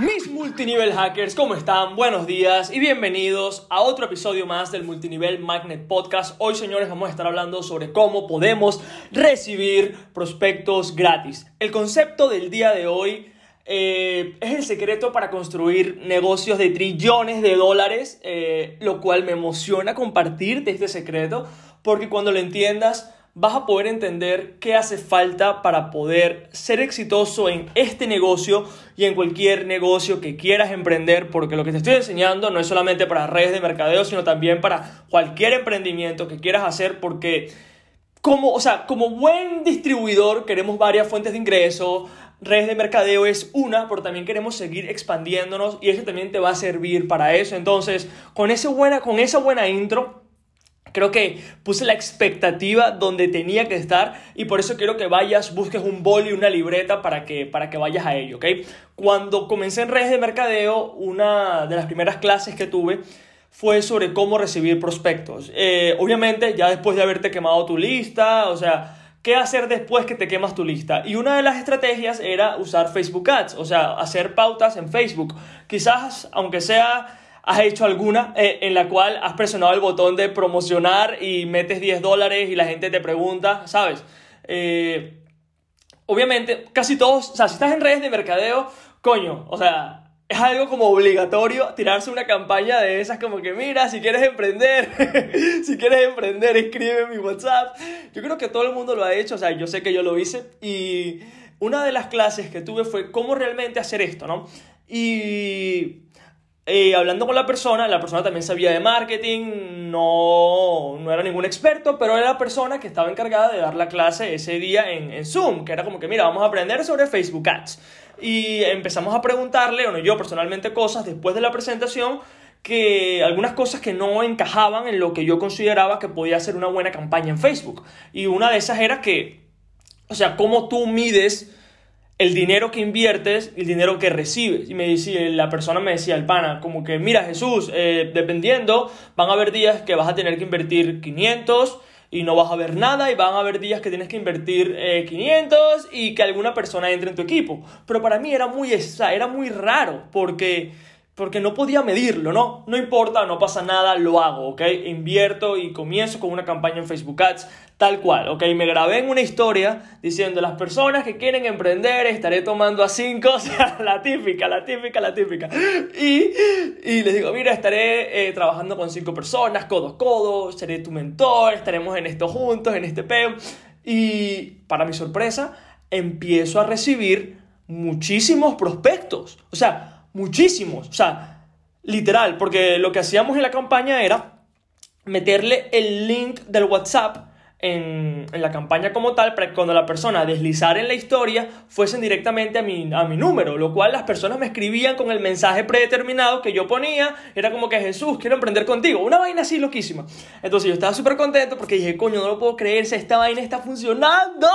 Mis multinivel hackers, ¿cómo están? Buenos días y bienvenidos a otro episodio más del Multinivel Magnet Podcast. Hoy, señores, vamos a estar hablando sobre cómo podemos recibir prospectos gratis. El concepto del día de hoy eh, es el secreto para construir negocios de trillones de dólares, eh, lo cual me emociona compartirte este secreto, porque cuando lo entiendas vas a poder entender qué hace falta para poder ser exitoso en este negocio y en cualquier negocio que quieras emprender, porque lo que te estoy enseñando no es solamente para redes de mercadeo, sino también para cualquier emprendimiento que quieras hacer, porque como, o sea, como buen distribuidor queremos varias fuentes de ingreso, redes de mercadeo es una, pero también queremos seguir expandiéndonos y eso también te va a servir para eso. Entonces, con, ese buena, con esa buena intro, Creo que puse la expectativa donde tenía que estar y por eso quiero que vayas, busques un bol y una libreta para que, para que vayas a ello, ¿ok? Cuando comencé en redes de mercadeo, una de las primeras clases que tuve fue sobre cómo recibir prospectos. Eh, obviamente, ya después de haberte quemado tu lista, o sea, ¿qué hacer después que te quemas tu lista? Y una de las estrategias era usar Facebook Ads, o sea, hacer pautas en Facebook. Quizás, aunque sea ¿Has hecho alguna eh, en la cual has presionado el botón de promocionar y metes 10 dólares y la gente te pregunta, ¿sabes? Eh, obviamente, casi todos, o sea, si estás en redes de mercadeo, coño, o sea, es algo como obligatorio tirarse una campaña de esas como que, mira, si quieres emprender, si quieres emprender, escribe mi WhatsApp. Yo creo que todo el mundo lo ha hecho, o sea, yo sé que yo lo hice y una de las clases que tuve fue cómo realmente hacer esto, ¿no? Y eh, hablando con la persona, la persona también sabía de marketing, no, no era ningún experto, pero era la persona que estaba encargada de dar la clase ese día en, en Zoom, que era como que, mira, vamos a aprender sobre Facebook Ads. Y empezamos a preguntarle, bueno, yo personalmente, cosas después de la presentación que algunas cosas que no encajaban en lo que yo consideraba que podía ser una buena campaña en Facebook. Y una de esas era que, o sea, cómo tú mides el dinero que inviertes y el dinero que recibes. Y me decía, la persona me decía, el pana, como que, mira Jesús, eh, dependiendo, van a haber días que vas a tener que invertir 500 y no vas a ver nada y van a haber días que tienes que invertir 500 eh, y que alguna persona entre en tu equipo. Pero para mí era muy, era muy raro porque porque no podía medirlo, ¿no? No importa, no pasa nada, lo hago, ¿ok? Invierto y comienzo con una campaña en Facebook Ads, tal cual, ¿ok? Me grabé en una historia diciendo, las personas que quieren emprender, estaré tomando a cinco, o sea, la típica, la típica, la típica. Y, y les digo, mira, estaré eh, trabajando con cinco personas, codo a codo, seré tu mentor, estaremos en esto juntos, en este peo. Y para mi sorpresa, empiezo a recibir muchísimos prospectos. O sea, muchísimos, o sea, literal, porque lo que hacíamos en la campaña era meterle el link del WhatsApp en, la campaña como tal para cuando la persona deslizara en la historia fuesen directamente a mi, a mi número, lo cual las personas me escribían con el mensaje predeterminado que yo ponía, era como que Jesús, quiero emprender contigo, una vaina así loquísima. Entonces yo estaba súper contento porque dije, coño, no lo puedo creer, esta vaina está funcionando.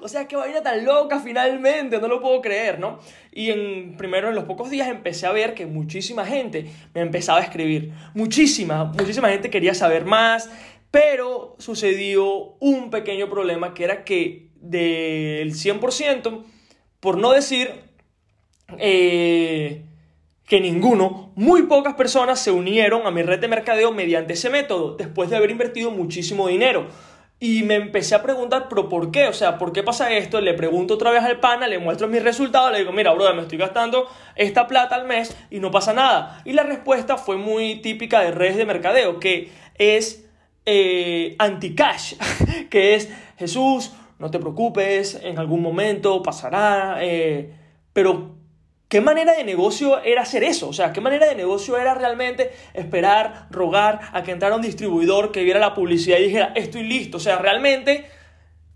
O sea, qué vaina tan loca finalmente, no lo puedo creer, ¿no? Y en, primero en los pocos días empecé a ver que muchísima gente me empezaba a escribir, muchísima, muchísima gente quería saber más, pero sucedió un pequeño problema que era que del 100%, por no decir eh, que ninguno, muy pocas personas se unieron a mi red de mercadeo mediante ese método, después de haber invertido muchísimo dinero. Y me empecé a preguntar, pero ¿por qué? O sea, ¿por qué pasa esto? Le pregunto otra vez al pana, le muestro mis resultados, le digo, mira, brother, me estoy gastando esta plata al mes y no pasa nada. Y la respuesta fue muy típica de redes de mercadeo, que es eh, anti-cash, que es Jesús, no te preocupes, en algún momento pasará, eh, pero ¿qué manera de negocio era hacer eso? O sea, ¿qué manera de negocio era realmente esperar, rogar a que entrara un distribuidor que viera la publicidad y dijera, estoy listo? O sea, realmente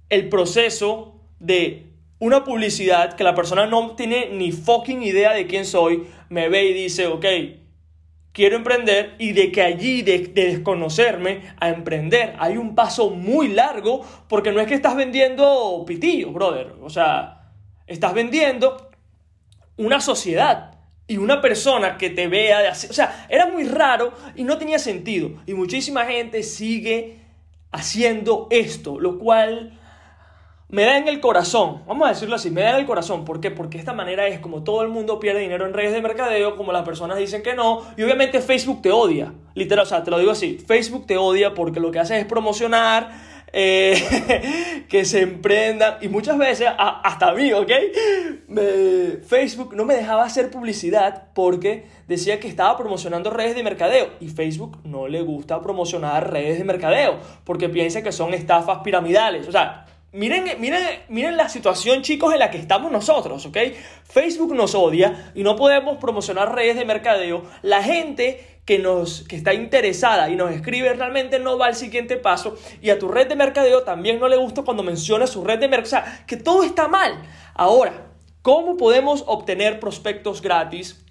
el proceso de una publicidad que la persona no tiene ni fucking idea de quién soy, me ve y dice, ok, quiero emprender y de que allí, de, desconocerme a emprender, hay un paso muy largo porque no es que estás vendiendo pitillos, brother. O sea, estás vendiendo una sociedad y una persona que te vea de así. O sea, era muy raro y no tenía sentido. Y muchísima gente sigue haciendo esto, lo cual me da en el corazón, vamos a decirlo así, me da en el corazón. ¿Por qué? Porque esta manera es como todo el mundo pierde dinero en redes de mercadeo, como las personas dicen que no, y obviamente Facebook te odia. Literal, o sea, te lo digo así, Facebook te odia porque lo que hace es promocionar, eh, que se emprendan, y muchas veces, hasta a mí, ¿ok? Facebook no me dejaba hacer publicidad porque decía que estaba promocionando redes de mercadeo, y Facebook no le gusta promocionar redes de mercadeo, porque piensa que son estafas piramidales, o sea, Miren, miren, miren la situación, chicos, en la que estamos nosotros, ¿ok? Facebook nos odia y no podemos promocionar redes de mercadeo. La gente que, nos, que está interesada y nos escribe realmente no va al siguiente paso y a tu red de mercadeo también no le gusta cuando menciona su red de mercadeo. O sea, que todo está mal. Ahora, ¿cómo podemos obtener prospectos gratis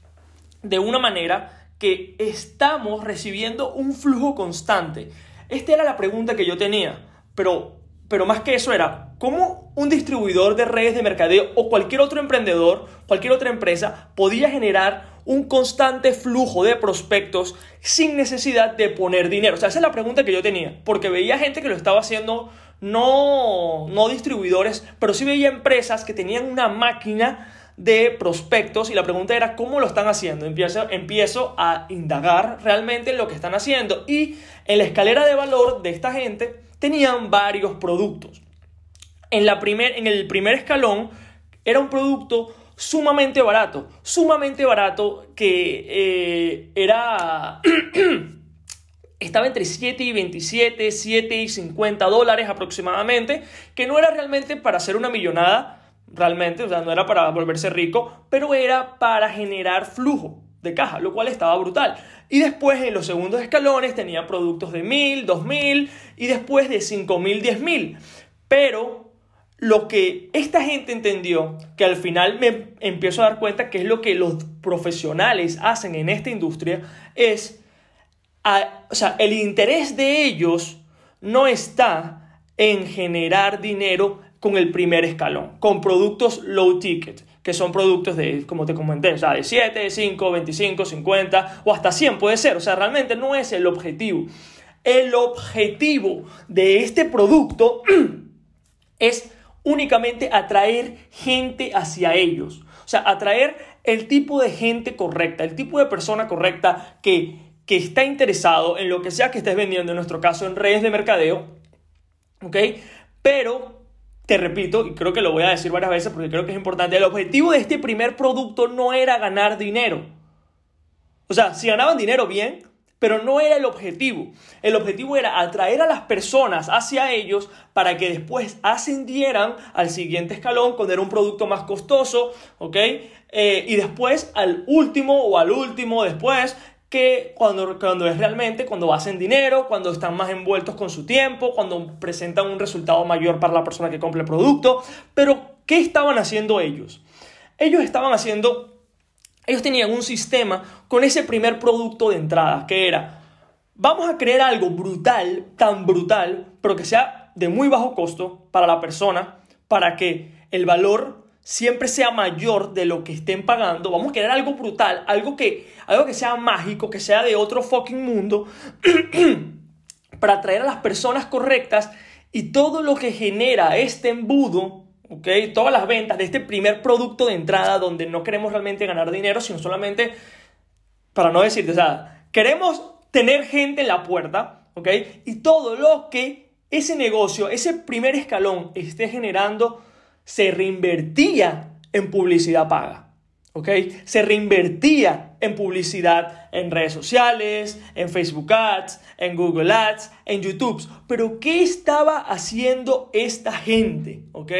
de una manera que estamos recibiendo un flujo constante? Esta era la pregunta que yo tenía, pero pero más que eso era cómo un distribuidor de redes de mercadeo o cualquier otro emprendedor, cualquier otra empresa podía generar un constante flujo de prospectos sin necesidad de poner dinero. O sea, esa es la pregunta que yo tenía, porque veía gente que lo estaba haciendo, no, no distribuidores, pero sí veía empresas que tenían una máquina de prospectos y la pregunta era cómo lo están haciendo. Empiezo, empiezo a indagar realmente en lo que están haciendo y en la escalera de valor de esta gente tenían varios productos. En, la primer, en el primer escalón era un producto sumamente barato, sumamente barato que eh, era... estaba entre 7 y 27, 7 y 50 dólares aproximadamente, que no era realmente para hacer una millonada, realmente, o sea, no era para volverse rico, pero era para generar flujo de caja, lo cual estaba brutal. Y después en los segundos escalones tenía productos de 1000, 2000 y después de 5000, 10000. Pero lo que esta gente entendió, que al final me empiezo a dar cuenta que es lo que los profesionales hacen en esta industria, es, o sea, el interés de ellos no está en generar dinero con el primer escalón, con productos low ticket que son productos de, como te comenté, o sea, de 7, 5, 25, 50 o hasta 100 puede ser. O sea, realmente no es el objetivo. El objetivo de este producto es únicamente atraer gente hacia ellos. O sea, atraer el tipo de gente correcta, el tipo de persona correcta que, que está interesado en lo que sea que estés vendiendo, en nuestro caso en redes de mercadeo, ¿ok? Pero te repito, y creo que lo voy a decir varias veces porque creo que es importante, el objetivo de este primer producto no era ganar dinero. O sea, si ganaban dinero, bien, pero no era el objetivo. El objetivo era atraer a las personas hacia ellos para que después ascendieran al siguiente escalón con era un producto más costoso, ¿ok? Eh, y después al último o al último después que cuando, cuando es realmente, cuando hacen dinero, cuando están más envueltos con su tiempo, cuando presentan un resultado mayor para la persona que compra el producto. Pero, ¿qué estaban haciendo ellos? Ellos estaban haciendo, ellos tenían un sistema con ese primer producto de entrada, que era, vamos a crear algo brutal, tan brutal, pero que sea de muy bajo costo para la persona, para que el valor siempre sea mayor de lo que estén pagando. Vamos a querer algo brutal, algo que, algo que sea mágico, que sea de otro fucking mundo, para atraer a las personas correctas y todo lo que genera este embudo, ¿ok? Todas las ventas de este primer producto de entrada donde no queremos realmente ganar dinero, sino solamente, para no decirte, o sea, queremos tener gente en la puerta, ¿ok? Y todo lo que ese negocio, ese primer escalón esté generando se reinvertía en publicidad paga. ¿Ok? Se reinvertía en publicidad en redes sociales, en Facebook Ads, en Google Ads, en YouTube. Pero ¿qué estaba haciendo esta gente? ¿Ok?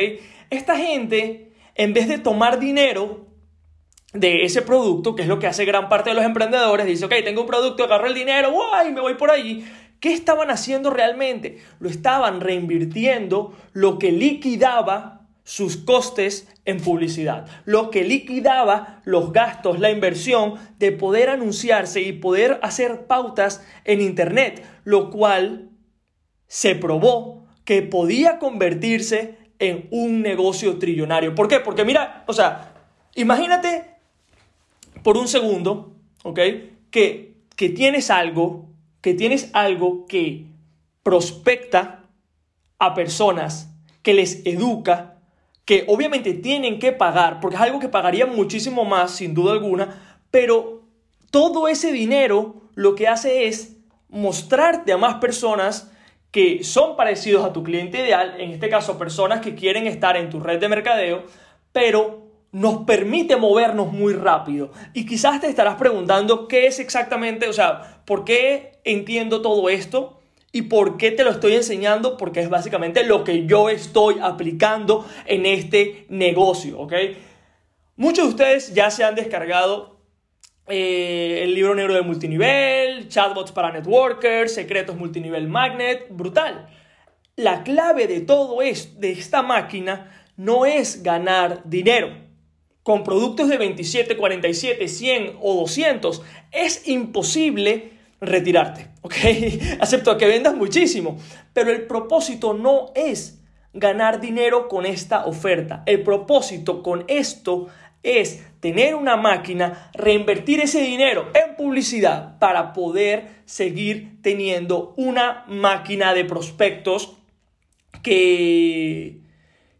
Esta gente, en vez de tomar dinero de ese producto, que es lo que hace gran parte de los emprendedores, dice, ok, tengo un producto, agarro el dinero, ¡guay! Me voy por allí. ¿Qué estaban haciendo realmente? Lo estaban reinvirtiendo lo que liquidaba sus costes en publicidad, lo que liquidaba los gastos, la inversión de poder anunciarse y poder hacer pautas en Internet, lo cual se probó que podía convertirse en un negocio trillonario. ¿Por qué? Porque mira, o sea, imagínate por un segundo, ¿ok? Que, que tienes algo, que tienes algo que prospecta a personas, que les educa, que obviamente tienen que pagar, porque es algo que pagarían muchísimo más, sin duda alguna, pero todo ese dinero lo que hace es mostrarte a más personas que son parecidos a tu cliente ideal, en este caso personas que quieren estar en tu red de mercadeo, pero nos permite movernos muy rápido. Y quizás te estarás preguntando qué es exactamente, o sea, ¿por qué entiendo todo esto? ¿Y por qué te lo estoy enseñando? Porque es básicamente lo que yo estoy aplicando en este negocio, ¿ok? Muchos de ustedes ya se han descargado eh, el libro negro de multinivel, chatbots para networkers, secretos multinivel magnet, brutal. La clave de todo esto, de esta máquina, no es ganar dinero. Con productos de 27, 47, 100 o 200 es imposible retirarte, ¿ok? Acepto que vendas muchísimo, pero el propósito no es ganar dinero con esta oferta. El propósito con esto es tener una máquina, reinvertir ese dinero en publicidad para poder seguir teniendo una máquina de prospectos que,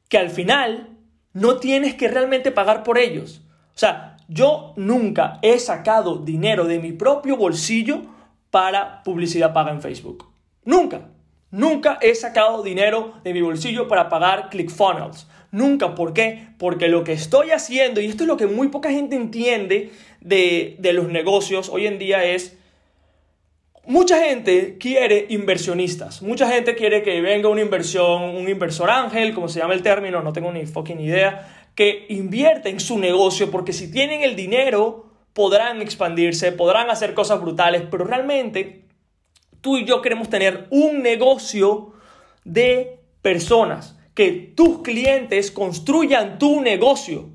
que al final no tienes que realmente pagar por ellos. O sea, yo nunca he sacado dinero de mi propio bolsillo para publicidad paga en Facebook. Nunca. Nunca he sacado dinero de mi bolsillo para pagar ClickFunnels. Nunca. ¿Por qué? Porque lo que estoy haciendo, y esto es lo que muy poca gente entiende de, de los negocios hoy en día, es... Mucha gente quiere inversionistas. Mucha gente quiere que venga una inversión, un inversor ángel, como se llama el término, no tengo ni fucking idea, que invierte en su negocio porque si tienen el dinero podrán expandirse, podrán hacer cosas brutales, pero realmente tú y yo queremos tener un negocio de personas, que tus clientes construyan tu negocio.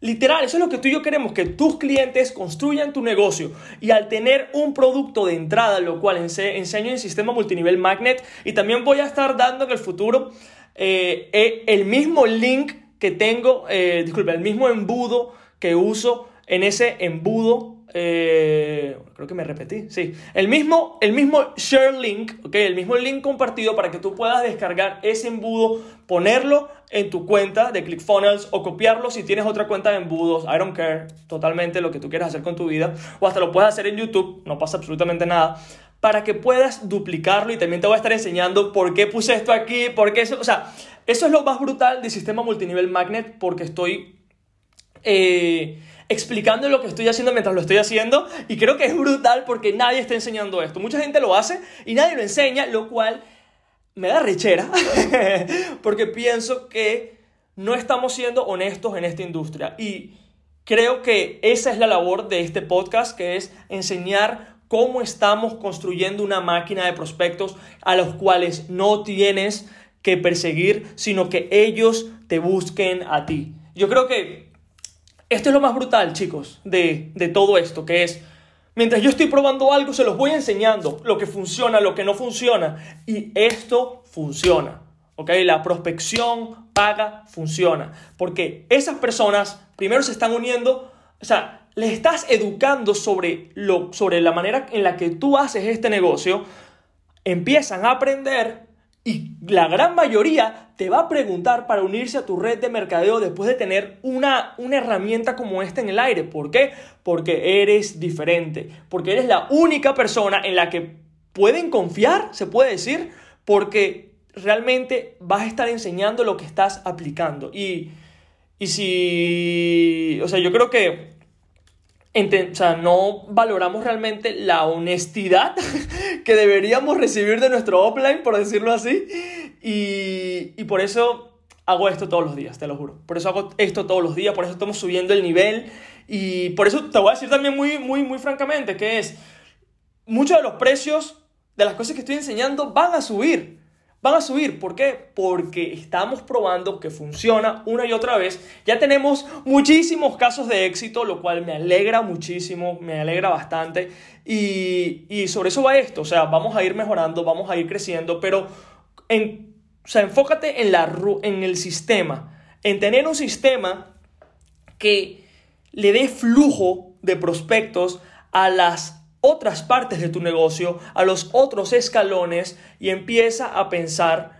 Literal, eso es lo que tú y yo queremos, que tus clientes construyan tu negocio. Y al tener un producto de entrada, lo cual enseño en sistema multinivel Magnet, y también voy a estar dando en el futuro eh, eh, el mismo link que tengo, eh, disculpe, el mismo embudo que uso en ese embudo eh, creo que me repetí, sí. El mismo, el mismo share link, ¿ok? El mismo link compartido para que tú puedas descargar ese embudo, ponerlo en tu cuenta de ClickFunnels o copiarlo si tienes otra cuenta de embudos. I don't care, totalmente lo que tú quieras hacer con tu vida. O hasta lo puedes hacer en YouTube, no pasa absolutamente nada. Para que puedas duplicarlo y también te voy a estar enseñando por qué puse esto aquí, por qué eso, o sea, eso es lo más brutal del sistema multinivel magnet porque estoy... Eh, explicando lo que estoy haciendo mientras lo estoy haciendo y creo que es brutal porque nadie está enseñando esto. Mucha gente lo hace y nadie lo enseña, lo cual me da rechera porque pienso que no estamos siendo honestos en esta industria y creo que esa es la labor de este podcast que es enseñar cómo estamos construyendo una máquina de prospectos a los cuales no tienes que perseguir, sino que ellos te busquen a ti. Yo creo que esto es lo más brutal, chicos, de, todo esto, que es, mientras yo estoy probando algo, se los voy enseñando lo que funciona, lo que no funciona. Y esto funciona. ¿Ok? La prospección paga funciona. Porque esas personas primero se están uniendo, o sea, les estás educando sobre, lo, sobre la manera en la que tú haces este negocio, empiezan a aprender y la gran mayoría te va a preguntar para unirse a tu red de mercadeo después de tener una, una herramienta como esta en el aire. ¿Por qué? Porque eres diferente. Porque eres la única persona en la que pueden confiar, se puede decir, porque realmente vas a estar enseñando lo que estás aplicando. Y, y si, o sea, yo creo que o sea, no valoramos realmente la honestidad que deberíamos recibir de nuestro offline, por decirlo así. Y, y, por eso hago esto todos los días, te lo juro. Por eso hago esto todos los días, por eso estamos subiendo el nivel. Y por eso te voy a decir también muy, muy, muy francamente que es, muchos de los precios de las cosas que estoy enseñando van a subir. Van a subir. ¿Por qué? Porque estamos probando que funciona una y otra vez. Ya tenemos muchísimos casos de éxito, lo cual me alegra muchísimo, me alegra bastante. Y, sobre eso va esto. O sea, vamos a ir mejorando, vamos a ir creciendo, pero en, o sea, enfócate en, la, en el sistema, en tener un sistema que le dé flujo de prospectos a las otras partes de tu negocio, a los otros escalones y empieza a pensar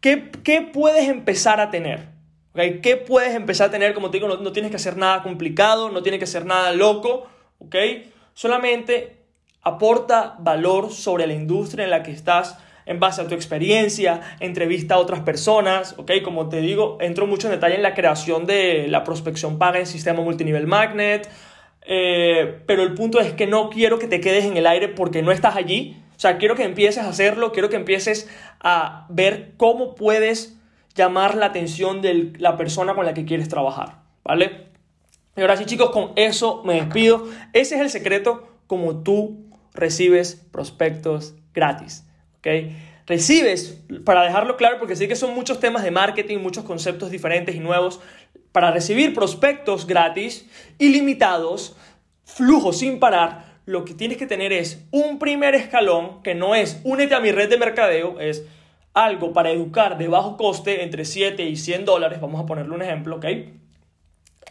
qué, qué puedes empezar a tener. ¿okay? ¿Qué puedes empezar a tener? Como te digo, no, tienes que hacer nada complicado, no tienes que hacer nada loco, ¿ok? Solamente aporta valor sobre la industria en la que estás en base a tu experiencia, entrevista a otras personas, ¿ok? Como te digo, entro mucho en detalle en la creación de la prospección paga en sistema multinivel magnet, eh, pero el punto es que no quiero que te quedes en el aire porque no estás allí. O sea, quiero que empieces a hacerlo, quiero que empieces a ver cómo puedes llamar la atención de la persona con la que quieres trabajar, ¿vale? Y ahora sí, chicos, con eso me despido. Ese es el secreto como tú recibes prospectos gratis, ¿ok? Recibes, para dejarlo claro, porque sé que son muchos temas de marketing, muchos conceptos diferentes y nuevos, para recibir prospectos gratis, ilimitados, flujo sin parar, lo que tienes que tener es un primer escalón que no es únete a mi red de mercadeo, es algo para educar de bajo coste entre 7 y 100 dólares, vamos a ponerle un ejemplo, ¿ok?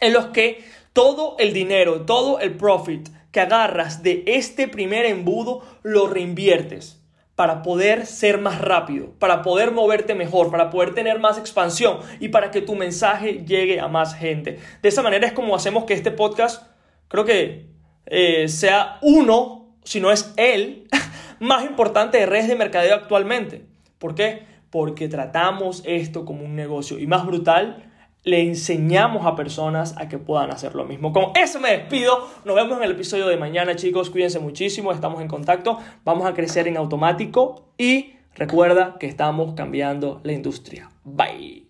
En los que todo el dinero, todo el profit que agarras de este primer embudo lo reinviertes para poder ser más rápido, para poder moverte mejor, para poder tener más expansión y para que tu mensaje llegue a más gente. De esa manera es como hacemos que este podcast, creo que eh, sea uno, si no es el, más importante de redes de mercadeo actualmente. ¿Por qué? Porque tratamos esto como un negocio y más brutal, le enseñamos a personas a que puedan hacer lo mismo. Con eso me despido. Nos vemos en el episodio de mañana, chicos. Cuídense muchísimo. Estamos en contacto. Vamos a crecer en automático. Y recuerda que estamos cambiando la industria. Bye.